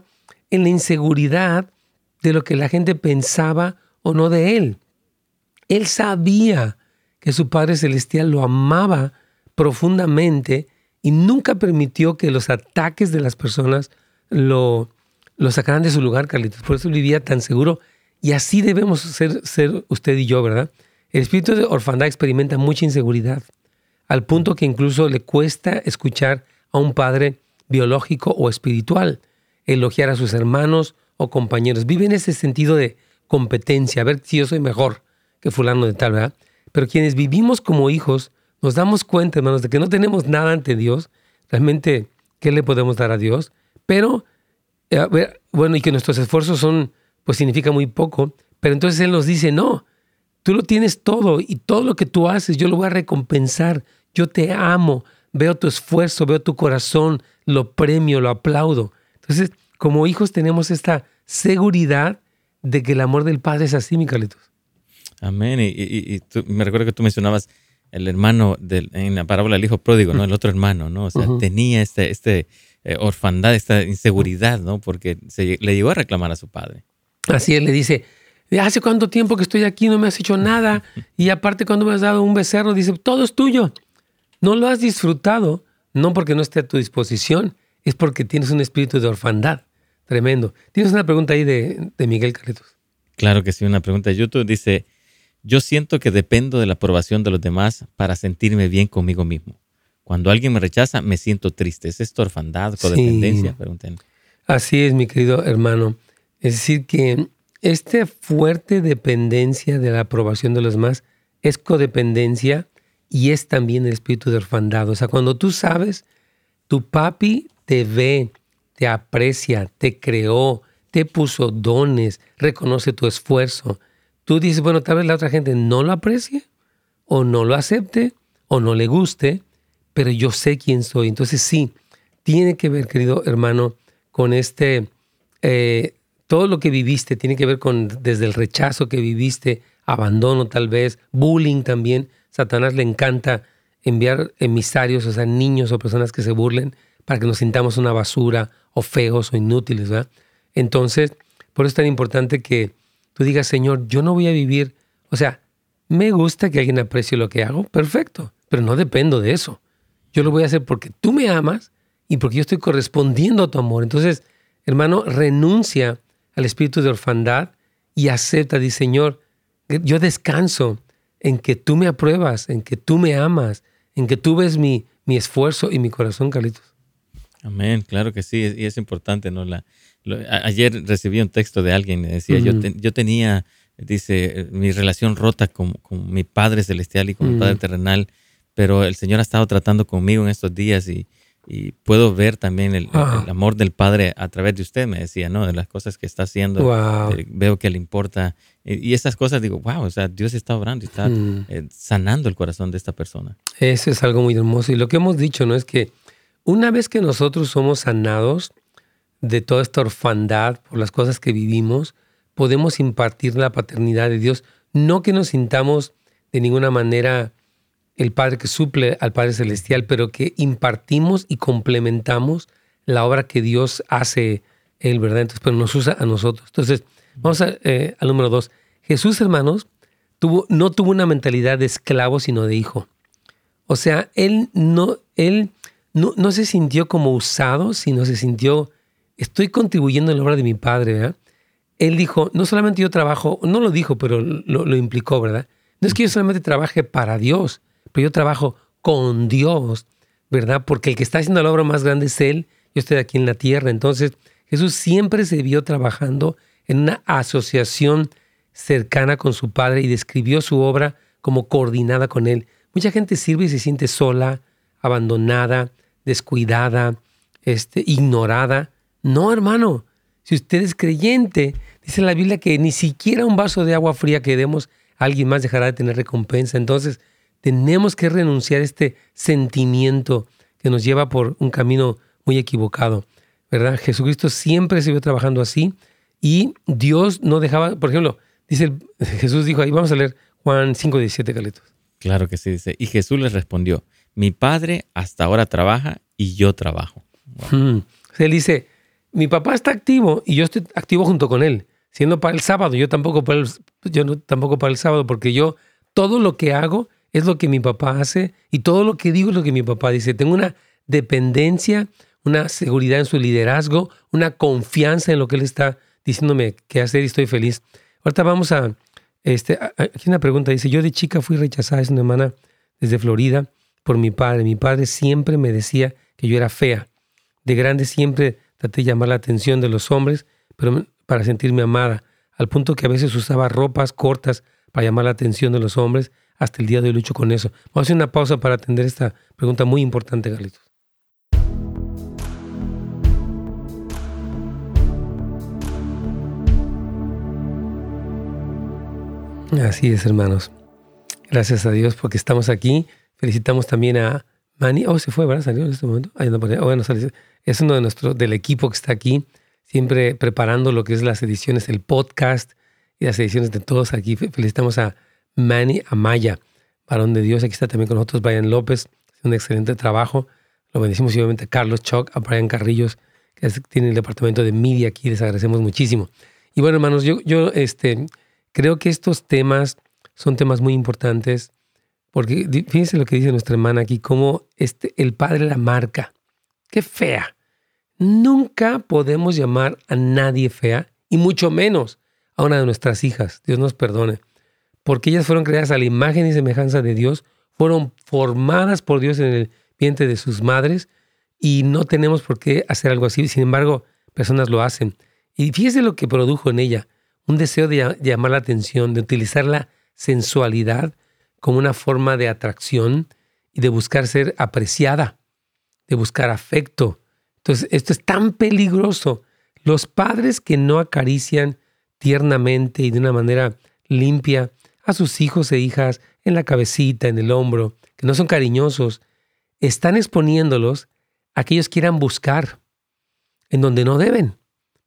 C: en la inseguridad de lo que la gente pensaba o no de él. Él sabía que su Padre Celestial lo amaba profundamente y nunca permitió que los ataques de las personas lo, lo sacaran de su lugar, Carlitos. Por eso vivía tan seguro y así debemos ser, ser usted y yo, ¿verdad? El espíritu de orfandad experimenta mucha inseguridad, al punto que incluso le cuesta escuchar a un padre biológico o espiritual, elogiar a sus hermanos o compañeros. Vive en ese sentido de competencia, a ver si yo soy mejor que fulano de tal, ¿verdad? Pero quienes vivimos como hijos, nos damos cuenta, hermanos, de que no tenemos nada ante Dios. Realmente, ¿qué le podemos dar a Dios? Pero, eh, bueno, y que nuestros esfuerzos son pues significa muy poco. Pero entonces Él nos dice, no, tú lo tienes todo y todo lo que tú haces, yo lo voy a recompensar. Yo te amo, veo tu esfuerzo, veo tu corazón, lo premio, lo aplaudo. Entonces, como hijos tenemos esta seguridad de que el amor del Padre es así, mi Carlitos.
B: Amén. Y, me recuerdo que tú mencionabas el hermano del, en la parábola del hijo pródigo, ¿no? El otro hermano, ¿no? O sea, tenía este, este eh, orfandad, esta inseguridad, ¿no? Porque se, le llegó a reclamar a su padre.
C: Así él le dice, hace cuánto tiempo que estoy aquí, no me has hecho nada. Y aparte cuando me has dado un becerro, dice, todo es tuyo. No lo has disfrutado, no porque no esté a tu disposición, es porque tienes un espíritu de orfandad. Tremendo. ¿Tienes una pregunta ahí de, Miguel Carletos?
B: Claro que sí, una pregunta de YouTube. Dice, yo siento que dependo de la aprobación de los demás para sentirme bien conmigo mismo. Cuando alguien me rechaza, me siento triste. ¿Es esto orfandad, codependencia?
C: Sí. Así es, mi querido hermano. Es decir, que esta fuerte dependencia de la aprobación de los demás es codependencia y es también el espíritu de orfandad. O sea, cuando tú sabes, tu papi te ve, te aprecia, te creó, te puso dones, reconoce tu esfuerzo. Tú dices, bueno, tal vez la otra gente no lo aprecie o no lo acepte o no le guste, pero yo sé quién soy. Entonces sí, tiene que ver, querido hermano, con este, eh, todo lo que viviste, tiene que ver con desde el rechazo que viviste, abandono tal vez, bullying también. Satanás le encanta enviar emisarios, o sea, niños o personas que se burlen para que nos sintamos una basura o feos o inútiles, ¿verdad? Entonces, por eso es tan importante que tú digas, Señor, yo no voy a vivir, o sea, me gusta que alguien aprecie lo que hago, perfecto, pero no dependo de eso. Yo lo voy a hacer porque tú me amas y porque yo estoy correspondiendo a tu amor. Entonces, hermano, renuncia al espíritu de orfandad y acepta, dice, Señor, yo descanso en que tú me apruebas, en que tú me amas, en que tú ves mi, mi esfuerzo y mi corazón, Carlitos.
B: Amén, claro que sí, y es importante, ¿no? La, ayer recibí un texto de alguien, me decía, yo, yo tenía, dice, mi relación rota con, con mi Padre Celestial y con mi Padre Terrenal, pero el Señor ha estado tratando conmigo en estos días y, y puedo ver también el, amor del Padre a través de usted, me decía, ¿no? De las cosas que está haciendo. Eh, veo que le importa. Y, esas cosas digo, wow, o sea, Dios está obrando y está mm. eh, sanando el corazón de esta persona.
C: Eso es algo muy hermoso. Y lo que hemos dicho, ¿no? Es que una vez que nosotros somos sanados de toda esta orfandad por las cosas que vivimos, podemos impartir la paternidad de Dios. No que nos sintamos de ninguna manera el Padre que suple al Padre Celestial, pero que impartimos y complementamos la obra que Dios hace Él, ¿verdad? Entonces, pero nos usa a nosotros. Entonces, vamos eh, al número dos. Jesús, hermanos, tuvo, no tuvo una mentalidad de esclavo, sino de hijo. O sea, Él no, él no, no se sintió como usado, sino se sintió, estoy contribuyendo en la obra de mi Padre, ¿verdad? Él dijo, no solamente yo trabajo, no lo dijo, pero lo, lo implicó, ¿verdad? No es que yo solamente trabaje para Dios, pero yo trabajo con Dios, ¿verdad? Porque el que está haciendo la obra más grande es Él, yo estoy aquí en la tierra. Entonces, Jesús siempre se vio trabajando en una asociación cercana con su Padre y describió su obra como coordinada con Él. Mucha gente sirve y se siente sola, abandonada, descuidada, este, ignorada. No, hermano, si usted es creyente, dice la Biblia que ni siquiera un vaso de agua fría que demos a alguien más dejará de tener recompensa. Entonces, tenemos que renunciar a este sentimiento que nos lleva por un camino muy equivocado, ¿verdad? Jesucristo siempre vio trabajando así y Dios no dejaba, por ejemplo, dice Jesús dijo ahí, vamos a leer Juan 5, 17, Carlitos.
B: Claro que sí, dice. Y Jesús les respondió, mi padre hasta ahora trabaja y yo trabajo.
C: Hmm. Él dice, mi papá está activo y yo estoy activo junto con él, siendo para el sábado, yo tampoco para el, yo tampoco para el sábado, porque yo todo lo que hago es lo que mi papá hace y todo lo que digo es lo que mi papá dice. Tengo una dependencia, una seguridad en su liderazgo, una confianza en lo que él está diciéndome qué hacer y estoy feliz. Ahorita vamos a, este, aquí una pregunta, dice, yo de chica fui rechazada, es una hermana desde Florida, por mi padre. Mi padre siempre me decía que yo era fea. De grande siempre traté de llamar la atención de los hombres, pero para sentirme amada, al punto que a veces usaba ropas cortas para llamar la atención de los hombres, hasta el día de hoy lucho con eso. Vamos a hacer una pausa para atender esta pregunta muy importante, Carlitos. Así es, hermanos. Gracias a Dios porque estamos aquí. Felicitamos también a Manny. Oh, se fue, ¿verdad? Salió en este momento. Oh, bueno, es uno de nuestros, del equipo que está aquí, siempre preparando lo que es las ediciones, el podcast y las ediciones de todos aquí. Felicitamos a Manny Amaya, varón de Dios. Aquí está también con nosotros Brian López, un excelente trabajo. Lo bendecimos obviamente a Carlos Choc, a Brian Carrillos, que tiene el departamento de media aquí. Les agradecemos muchísimo. Y bueno, hermanos, yo, yo este, creo que estos temas son temas muy importantes porque fíjense lo que dice nuestra hermana aquí, cómo este, el padre la marca. Qué fea. Nunca podemos llamar a nadie fea, y mucho menos a una de nuestras hijas. Dios nos perdone. Porque ellas fueron creadas a la imagen y semejanza de Dios, fueron formadas por Dios en el vientre de sus madres, y no tenemos por qué hacer algo así. Sin embargo, personas lo hacen. Y fíjese lo que produjo en ella, un deseo de llamar la atención, de utilizar la sensualidad como una forma de atracción y de buscar ser apreciada, de buscar afecto. Entonces, esto es tan peligroso. Los padres que no acarician tiernamente y de una manera limpia a sus hijos e hijas en la cabecita, en el hombro, que no son cariñosos, están exponiéndolos a que ellos quieran buscar en donde no deben.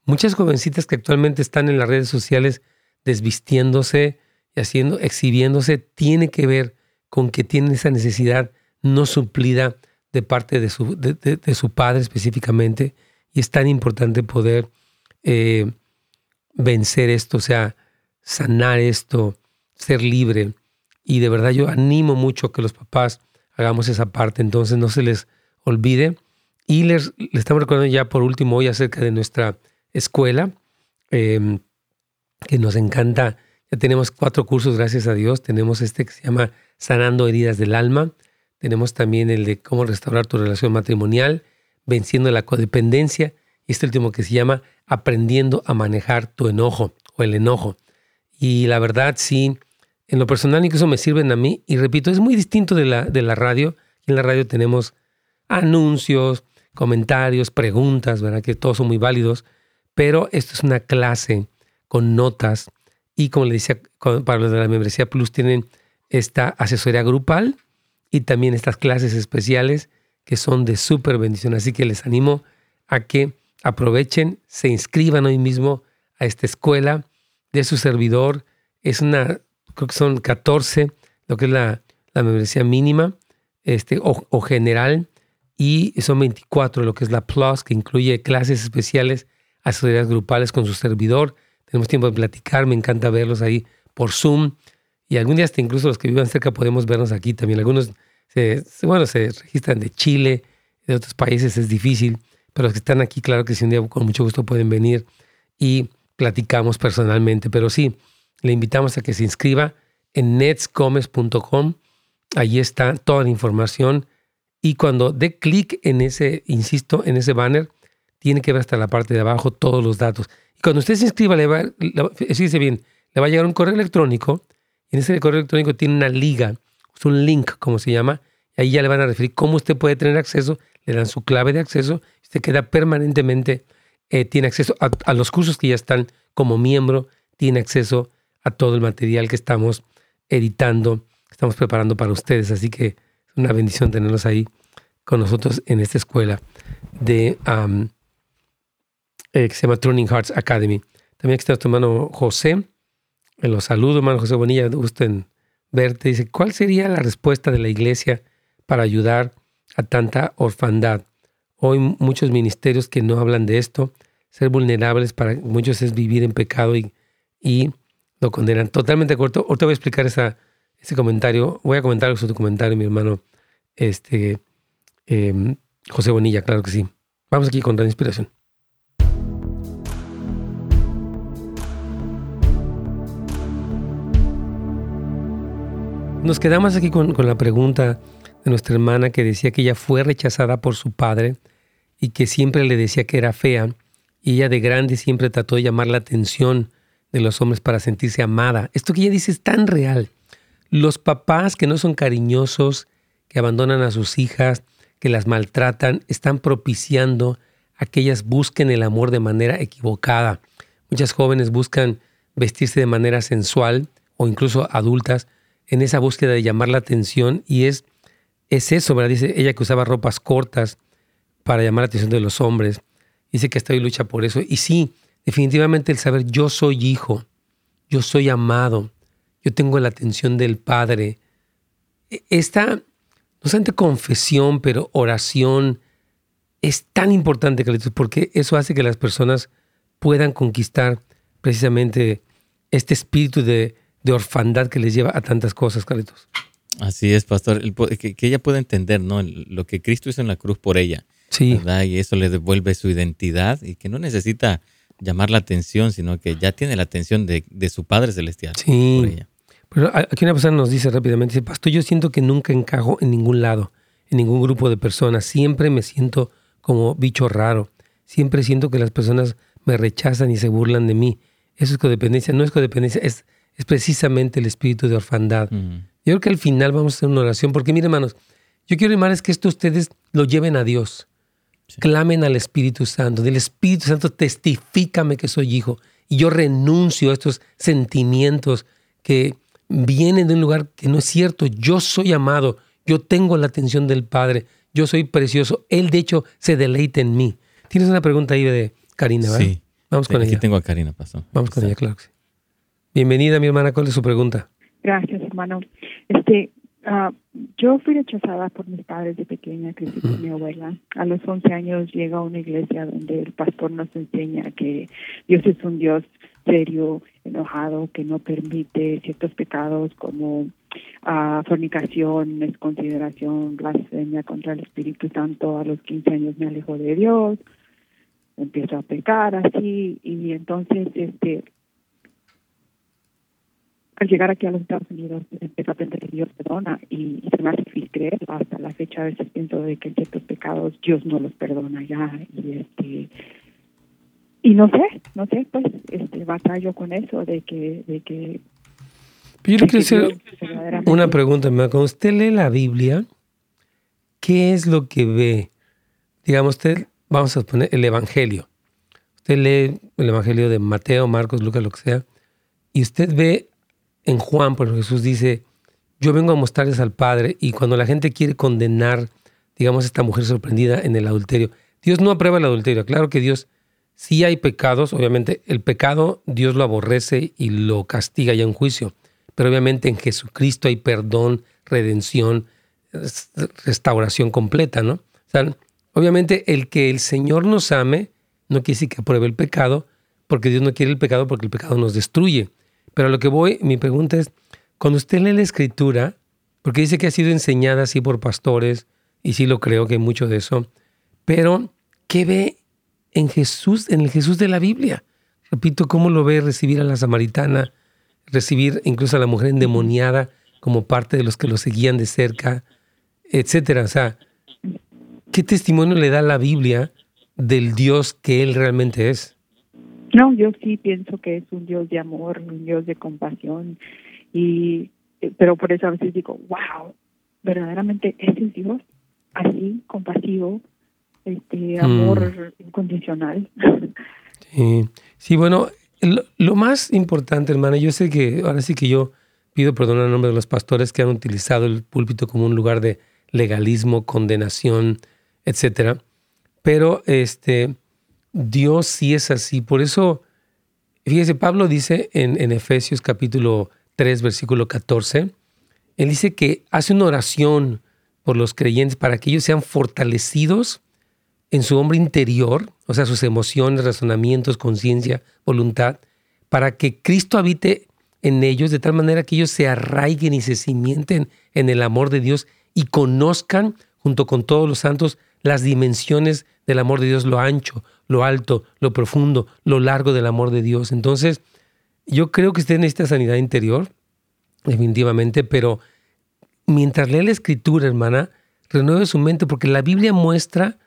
C: Muchas jovencitas que actualmente están en las redes sociales desvistiéndose, y haciendo, exhibiéndose, tiene que ver con que tienen esa necesidad no suplida de parte de su, de, su padre específicamente. Y es tan importante poder eh, vencer esto, o sea, sanar esto, ser libre. Y de verdad yo animo mucho que los papás hagamos esa parte, entonces no se les olvide. Y les, estamos recordando ya por último hoy acerca de nuestra escuela, eh, que nos encanta tenemos cuatro cursos, gracias a Dios. Tenemos este que se llama Sanando heridas del alma. Tenemos también el de cómo restaurar tu relación matrimonial, venciendo la codependencia. Y este último que se llama Aprendiendo a manejar tu enojo o el enojo. Y la verdad, sí, en lo personal incluso me sirven a mí. Y repito, es muy distinto de la, de la radio. En la radio tenemos anuncios, comentarios, preguntas, ¿verdad? Que todos son muy válidos. Pero esto es una clase con notas y como le decía, para los de la membresía Plus tienen esta asesoría grupal y también estas clases especiales que son de súper bendición. Así que les animo a que aprovechen, se inscriban hoy mismo a esta escuela de su servidor. Es una, creo que son 14, lo que es la, membresía mínima este, o, general, y son 24, lo que es la Plus, que incluye clases especiales, asesorías grupales con su servidor tenemos tiempo de platicar, me encanta verlos ahí por Zoom. Y algún día hasta incluso los que vivan cerca podemos vernos aquí también. Algunos, se, bueno, se registran de Chile, de otros países es difícil, pero los que están aquí, claro que sí, un día con mucho gusto pueden venir y platicamos personalmente. Pero sí, le invitamos a que se inscriba en netscomes.com. Allí está toda la información. Y cuando dé clic en ese, insisto, en ese banner, tiene que ver hasta la parte de abajo todos los datos. Cuando usted se inscriba, le va, le, bien, le va a llegar un correo electrónico. En ese correo electrónico tiene una liga, un link, como se llama. Y ahí ya le van a referir cómo usted puede tener acceso. Le dan su clave de acceso. Usted queda permanentemente, eh, tiene acceso a, los cursos que ya están como miembro. Tiene acceso a todo el material que estamos editando, estamos preparando para ustedes. Así que es una bendición tenerlos ahí con nosotros en esta escuela de eh, que se llama Turning Hearts Academy. También aquí está tu hermano José. En los saludo, hermano José Bonilla, gusten verte. Dice, ¿cuál sería la respuesta de la iglesia para ayudar a tanta orfandad? Hoy muchos ministerios que no hablan de esto, ser vulnerables para muchos es vivir en pecado y, y lo condenan. Totalmente de acuerdo. Ahorita voy a explicar esa, ese comentario. Voy a comentar tu comentario, mi hermano este, em, José Bonilla, claro que sí. Vamos aquí con gran inspiración. Nos quedamos aquí con, la pregunta de nuestra hermana que decía que ella fue rechazada por su padre y que siempre le decía que era fea y ella de grande siempre trató de llamar la atención de los hombres para sentirse amada. Esto que ella dice es tan real. Los papás que no son cariñosos, que abandonan a sus hijas, que las maltratan, están propiciando a que ellas busquen el amor de manera equivocada. Muchas jóvenes buscan vestirse de manera sensual o incluso adultas en esa búsqueda de llamar la atención y es, es eso, ¿verdad? Dice ella que usaba ropas cortas para llamar la atención de los hombres. Dice que hasta hoy lucha por eso. Y sí, definitivamente el saber yo soy hijo, yo soy amado, yo tengo la atención del Padre. E, esta, no solamente confesión, pero oración, es tan importante, porque eso hace que las personas puedan conquistar precisamente este espíritu de, orfandad que les lleva a tantas cosas, Carlitos.
B: Así es, pastor, que, ella pueda entender ¿no? lo que Cristo hizo en la cruz por ella. Sí. Y eso le devuelve su identidad y que no necesita llamar la atención, sino que ya tiene la atención de, su Padre Celestial.
C: Sí. Por ella. Pero aquí una persona nos dice rápidamente, dice, pastor, yo siento que nunca encajo en ningún lado, en ningún grupo de personas. Siempre me siento como bicho raro. Siempre siento que las personas me rechazan y se burlan de mí. Eso es codependencia. No es codependencia, es, es precisamente el espíritu de orfandad. Yo creo que al final vamos a hacer una oración, porque miren, hermanos, yo quiero es que esto ustedes lo lleven a Dios. Clamen al Espíritu Santo. Del Espíritu Santo, testifícame que soy hijo. Y yo renuncio a estos sentimientos que vienen de un lugar que no es cierto. Yo soy amado. Yo tengo la atención del Padre. Yo soy precioso. Él, de hecho, se deleita en mí. Tienes una pregunta ahí de Karina, ¿verdad?
B: Sí. Vamos con ella. Aquí tengo a Karina, pasó.
C: Vamos con ella, claro que sí. Bienvenida, mi hermana. ¿Cuál es su pregunta?
D: Gracias, hermano. Este, uh, yo fui rechazada por mis padres de pequeña, crecí con mi abuela. A los 11 años llega a una iglesia donde el pastor nos enseña que Dios es un Dios serio, enojado, que no permite ciertos pecados como uh, fornicación, desconsideración, blasfemia contra el Espíritu Santo. A los 15 años me alejó de Dios, empiezo a pecar así y entonces este al llegar aquí a los Estados Unidos pues, empecé a aprender que Dios perdona y, se me hace difícil creer hasta la fecha a veces pienso de que ciertos pecados Dios no los perdona ya y este y no sé no sé pues este batallo con eso de que de que
C: yo quiero hacer una pregunta cuando usted lee la Biblia qué es lo que ve digamos usted vamos a poner el Evangelio. Usted lee el Evangelio de Mateo Marcos Lucas lo que sea y usted ve en Juan, por Jesús dice, yo vengo a mostrarles al Padre y cuando la gente quiere condenar, digamos, a esta mujer sorprendida en el adulterio, Dios no aprueba el adulterio. Claro que Dios sí hay pecados, obviamente el pecado Dios lo aborrece y lo castiga ya en juicio, pero obviamente en Jesucristo hay perdón, redención, restauración completa, ¿no? O sea, obviamente el que el Señor nos ame no quiere decir que apruebe el pecado, porque Dios no quiere el pecado porque el pecado nos destruye. Pero lo que voy, mi pregunta es, cuando usted lee la escritura, porque dice que ha sido enseñada así por pastores, y sí lo creo que hay mucho de eso, pero ¿qué ve en Jesús, en el Jesús de la Biblia? Repito, ¿cómo lo ve recibir a la samaritana, recibir incluso a la mujer endemoniada como parte de los que lo seguían de cerca, etcétera? O sea, ¿qué testimonio le da la Biblia del Dios que Él realmente es?
D: No, yo sí pienso que es un Dios de amor, un Dios de compasión, y eh, pero por eso a veces digo, wow, verdaderamente ese es Dios, así, compasivo, este amor mm. incondicional.
C: Sí, sí bueno, lo, más importante, hermana, yo sé que ahora sí que yo pido perdón en nombre de los pastores que han utilizado el púlpito como un lugar de legalismo, condenación, etcétera, pero este Dios sí es así. Por eso, fíjese, Pablo dice en, Efesios capítulo 3, versículo 14, él dice que hace una oración por los creyentes para que ellos sean fortalecidos en su hombre interior, o sea, sus emociones, razonamientos, conciencia, voluntad, para que Cristo habite en ellos de tal manera que ellos se arraiguen y se cimienten en el amor de Dios y conozcan, junto con todos los santos, las dimensiones del amor de Dios, lo ancho, lo alto, lo profundo, lo largo del amor de Dios. Entonces, yo creo que usted necesita sanidad interior, definitivamente, pero mientras lee la escritura, hermana, renueve su mente porque la Biblia muestra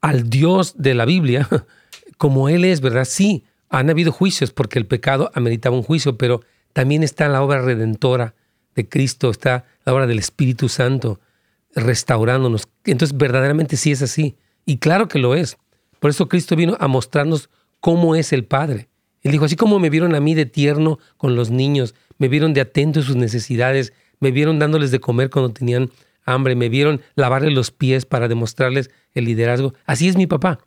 C: al Dios de la Biblia como Él es, ¿verdad? Sí, han habido juicios porque el pecado ameritaba un juicio, pero también está la obra redentora de Cristo, está la obra del Espíritu Santo restaurándonos. Entonces, verdaderamente sí es así. Y claro que lo es. Por eso Cristo vino a mostrarnos cómo es el Padre. Él dijo, así como me vieron a mí de tierno con los niños, me vieron de atento a sus necesidades, me vieron dándoles de comer cuando tenían hambre, me vieron lavarles los pies para demostrarles el liderazgo. Así es mi papá.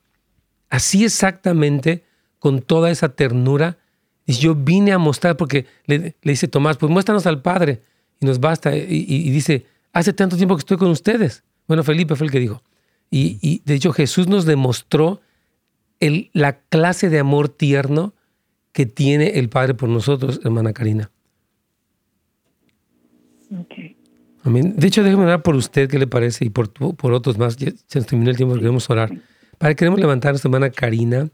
C: Así exactamente, con toda esa ternura. Y yo vine a mostrar, porque le, dice Tomás, pues muéstranos al Padre y nos basta. y dice, hace tanto tiempo que estoy con ustedes. Bueno, Felipe fue el que dijo. Y, de hecho Jesús nos demostró el, la clase de amor tierno que tiene el Padre por nosotros, hermana Karina.
D: Okay.
C: Amén. De hecho, déjeme orar por usted, ¿qué le parece? Y por, por otros más. Ya se nos terminó el tiempo, queremos orar. Para queremos levantar a nuestra hermana Karina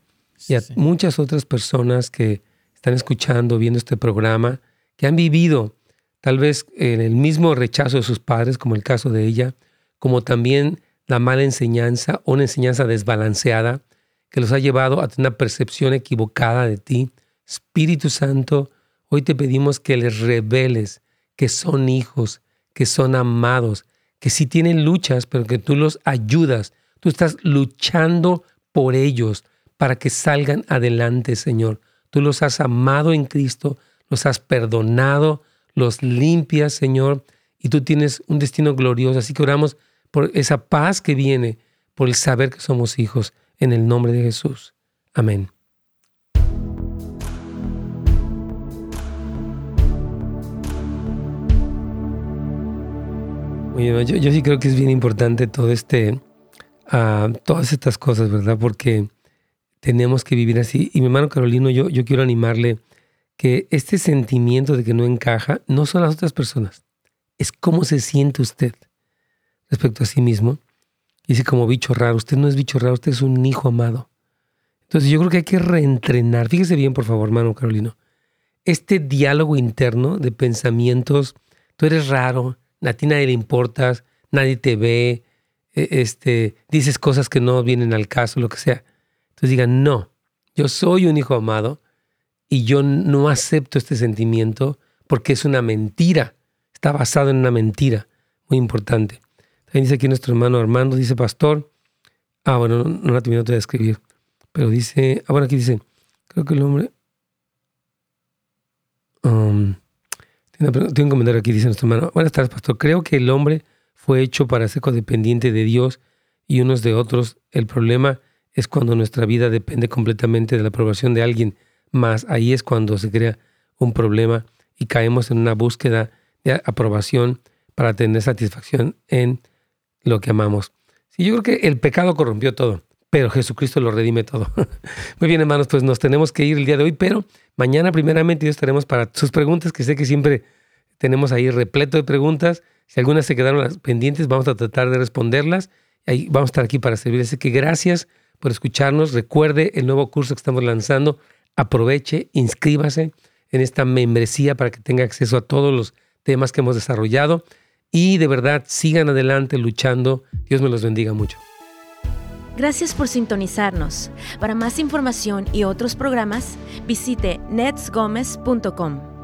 C: y a muchas otras personas que están escuchando, viendo este programa, que han vivido tal vez en el mismo rechazo de sus padres, como el caso de ella, como también la mala enseñanza o una enseñanza desbalanceada que los ha llevado a tener una percepción equivocada de ti. Espíritu Santo, hoy te pedimos que les reveles que son hijos, que son amados, que sí tienen luchas, pero que tú los ayudas. Tú estás luchando por ellos para que salgan adelante, Señor. Tú los has amado en Cristo, los has perdonado, los limpias, Señor, y tú tienes un destino glorioso. Así que oramos por esa paz que viene, por el saber que somos hijos, en el nombre de Jesús. Amén. yo, yo, sí creo que es bien importante todo este, uh, todas estas cosas, ¿verdad? Porque tenemos que vivir así. Y mi hermano Carolino, yo, yo quiero animarle que este sentimiento de que no encaja no son las otras personas, es cómo se siente usted respecto a sí mismo. Dice como bicho raro, usted no es bicho raro, usted es un hijo amado. Entonces yo creo que hay que reentrenar, fíjese bien por favor, hermano Carolino, este diálogo interno de pensamientos, tú eres raro, a ti nadie le importas, nadie te ve, e, este, dices cosas que no vienen al caso, lo que sea. Entonces digan, no, yo soy un hijo amado y yo no acepto este sentimiento porque es una mentira, está basado en una mentira muy importante. También dice aquí nuestro hermano Armando, dice pastor. Ah, bueno, no, no la terminado de escribir. Pero dice, ah, bueno, aquí dice, creo que el hombre... Um, tengo un comentario aquí, dice nuestro hermano. Buenas tardes, pastor. Creo que el hombre fue hecho para ser codependiente de Dios y unos de otros. El problema es cuando nuestra vida depende completamente de la aprobación de alguien más. Ahí es cuando se crea un problema y caemos en una búsqueda de aprobación para tener satisfacción en lo que amamos. Sí, yo creo que el pecado corrompió todo, pero Jesucristo lo redime todo. Muy bien, hermanos, pues nos tenemos que ir el día de hoy, pero mañana primeramente Dios estaremos para sus preguntas, que sé que siempre tenemos ahí repleto de preguntas. Si algunas se quedaron pendientes, vamos a tratar de responderlas. Ahí vamos a estar aquí para servirles. Así que gracias por escucharnos. Recuerde el nuevo curso que estamos lanzando. Aproveche, inscríbase en esta membresía para que tenga acceso a todos los temas que hemos desarrollado y de verdad sigan adelante luchando. Dios me los bendiga mucho.
A: Gracias por sintonizarnos. Para más información y otros programas, visite netsgomez.com.